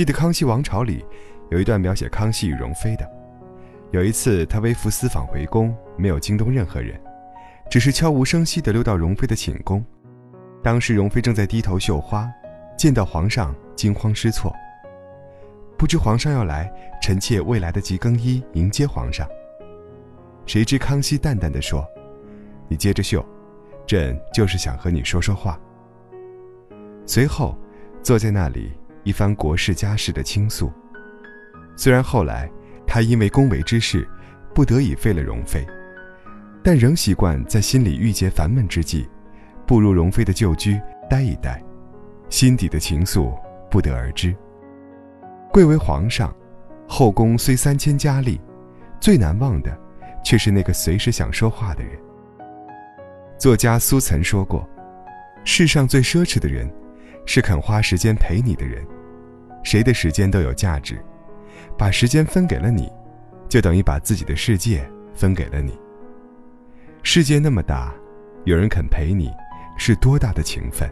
记得《康熙王朝》里有一段描写康熙与容妃的。有一次，他微服私访回宫，没有惊动任何人，只是悄无声息地溜到容妃的寝宫。当时容妃正在低头绣花，见到皇上，惊慌失措。不知皇上要来，臣妾未来得及更衣迎接皇上。谁知康熙淡淡的说：“你接着绣，朕就是想和你说说话。”随后，坐在那里一番国事家事的倾诉。虽然后来他因为宫闱之事，不得已废了容妃，但仍习惯在心里郁结烦闷之际，步入容妃的旧居待一待，心底的情愫不得而知。贵为皇上，后宫虽三千佳丽，最难忘的，却是那个随时想说话的人。作家苏岑说过：“世上最奢侈的人，是肯花时间陪你的人。谁的时间都有价值，把时间分给了你，就等于把自己的世界分给了你。世界那么大，有人肯陪你，是多大的情分？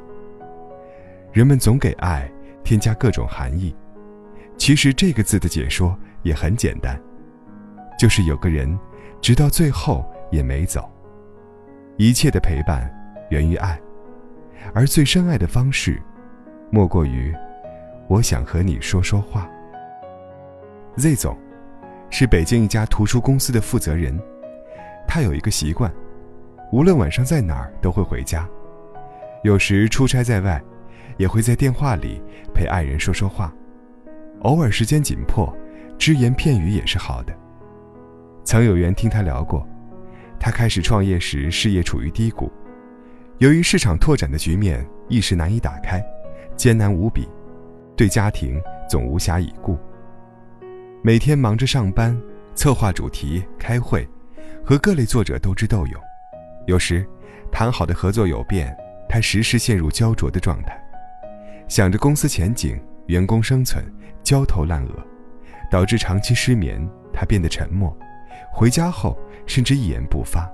人们总给爱添加各种含义。”其实这个字的解说也很简单，就是有个人，直到最后也没走。一切的陪伴源于爱，而最深爱的方式，莫过于，我想和你说说话。Z 总，是北京一家图书公司的负责人，他有一个习惯，无论晚上在哪儿都会回家，有时出差在外，也会在电话里陪爱人说说话。偶尔时间紧迫，只言片语也是好的。曾有缘听他聊过，他开始创业时事业处于低谷，由于市场拓展的局面一时难以打开，艰难无比，对家庭总无暇以顾。每天忙着上班、策划主题、开会，和各类作者斗智斗勇。有时谈好的合作有变，他时时陷入焦灼的状态，想着公司前景、员工生存。焦头烂额，导致长期失眠。他变得沉默，回家后甚至一言不发。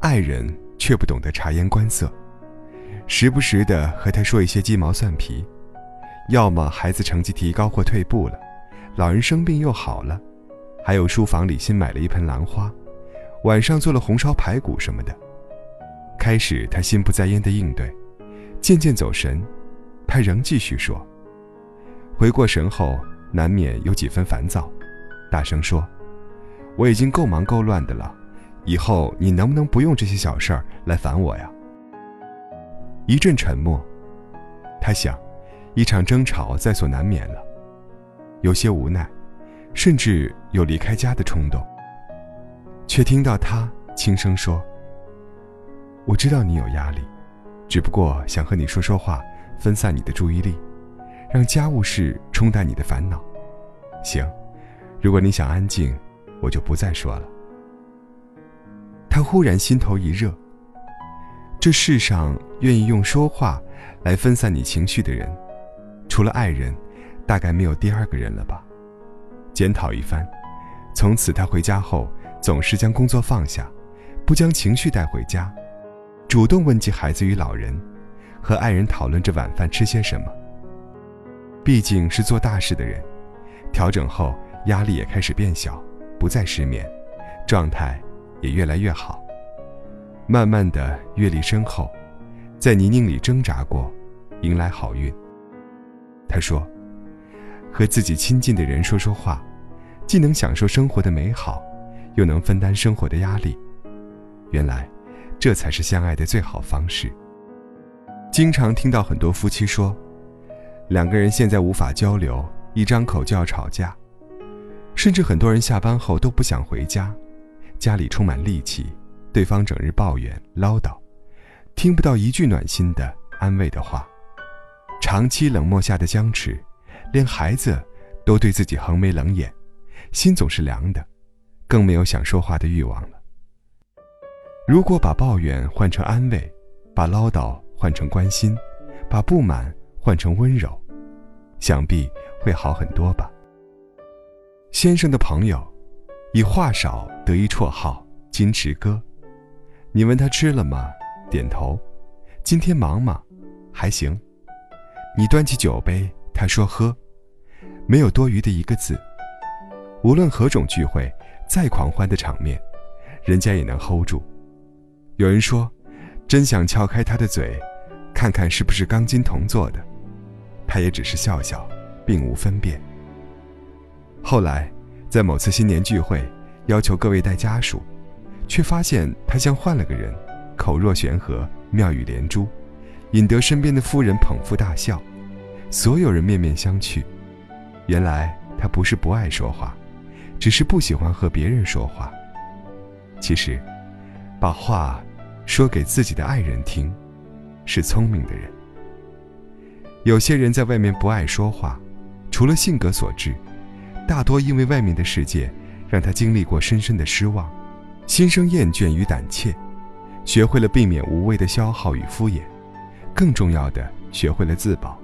爱人却不懂得察言观色，时不时的和他说一些鸡毛蒜皮，要么孩子成绩提高或退步了，老人生病又好了，还有书房里新买了一盆兰花，晚上做了红烧排骨什么的。开始他心不在焉的应对，渐渐走神，他仍继续说。回过神后，难免有几分烦躁，大声说：“我已经够忙够乱的了，以后你能不能不用这些小事儿来烦我呀？”一阵沉默，他想，一场争吵在所难免了，有些无奈，甚至有离开家的冲动。却听到他轻声说：“我知道你有压力，只不过想和你说说话，分散你的注意力。”让家务事冲淡你的烦恼，行。如果你想安静，我就不再说了。他忽然心头一热。这世上愿意用说话来分散你情绪的人，除了爱人，大概没有第二个人了吧？检讨一番，从此他回家后总是将工作放下，不将情绪带回家，主动问及孩子与老人，和爱人讨论着晚饭吃些什么。毕竟是做大事的人，调整后压力也开始变小，不再失眠，状态也越来越好。慢慢的阅历深厚，在泥泞里挣扎过，迎来好运。他说：“和自己亲近的人说说话，既能享受生活的美好，又能分担生活的压力。原来，这才是相爱的最好方式。”经常听到很多夫妻说。两个人现在无法交流，一张口就要吵架，甚至很多人下班后都不想回家，家里充满戾气，对方整日抱怨唠叨，听不到一句暖心的安慰的话，长期冷漠下的僵持，连孩子都对自己横眉冷眼，心总是凉的，更没有想说话的欲望了。如果把抱怨换成安慰，把唠叨换成关心，把不满。换成温柔，想必会好很多吧。先生的朋友，以话少得一绰号“金池哥”。你问他吃了吗？点头。今天忙吗？还行。你端起酒杯，他说喝。没有多余的一个字。无论何种聚会，再狂欢的场面，人家也能 hold 住。有人说，真想撬开他的嘴，看看是不是钢筋铜做的，他也只是笑笑，并无分辨。后来，在某次新年聚会，要求各位带家属，却发现他像换了个人，口若悬河，妙语连珠，引得身边的夫人捧腹大笑，所有人面面相觑。原来他不是不爱说话，只是不喜欢和别人说话。其实，把话。说给自己的爱人听，是聪明的人。有些人在外面不爱说话，除了性格所致，大多因为外面的世界让他经历过深深的失望，心生厌倦与胆怯，学会了避免无谓的消耗与敷衍，更重要的，学会了自保。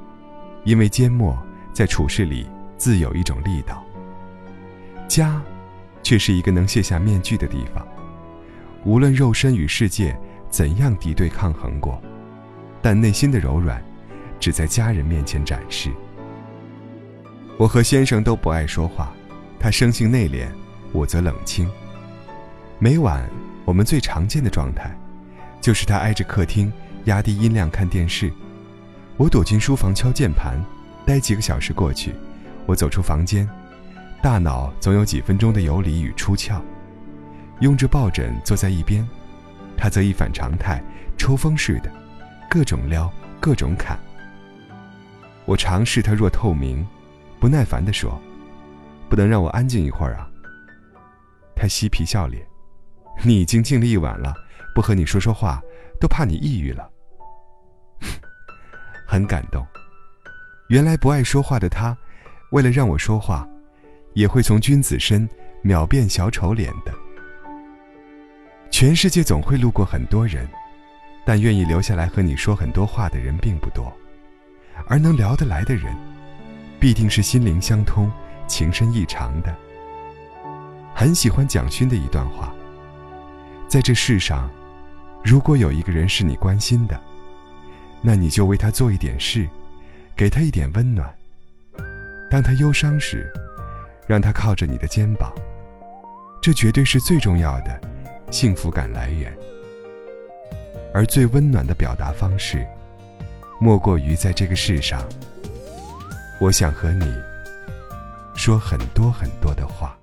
因为缄默在处事里自有一种力道。家，却是一个能卸下面具的地方，无论肉身与世界。怎样敌对抗衡过，但内心的柔软，只在家人面前展示。我和先生都不爱说话，他生性内敛，我则冷清。每晚我们最常见的状态，就是他挨着客厅压低音量看电视，我躲进书房敲键盘，待几个小时过去，我走出房间，大脑总有几分钟的游离与出窍，用着抱枕坐在一边。他则一反常态，抽风似的，各种撩，各种砍。我尝试他若透明，不耐烦地说：“不能让我安静一会儿啊？”他嬉皮笑脸：“你已经静了一晚了，不和你说说话，都怕你抑郁了。”很感动。原来不爱说话的他，为了让我说话，也会从君子身秒变小丑脸的。全世界总会路过很多人，但愿意留下来和你说很多话的人并不多，而能聊得来的人，必定是心灵相通、情深意长的。很喜欢蒋勋的一段话：在这世上，如果有一个人是你关心的，那你就为他做一点事，给他一点温暖。当他忧伤时，让他靠着你的肩膀，这绝对是最重要的。幸福感来源，而最温暖的表达方式，莫过于在这个世上，我想和你说很多很多的话。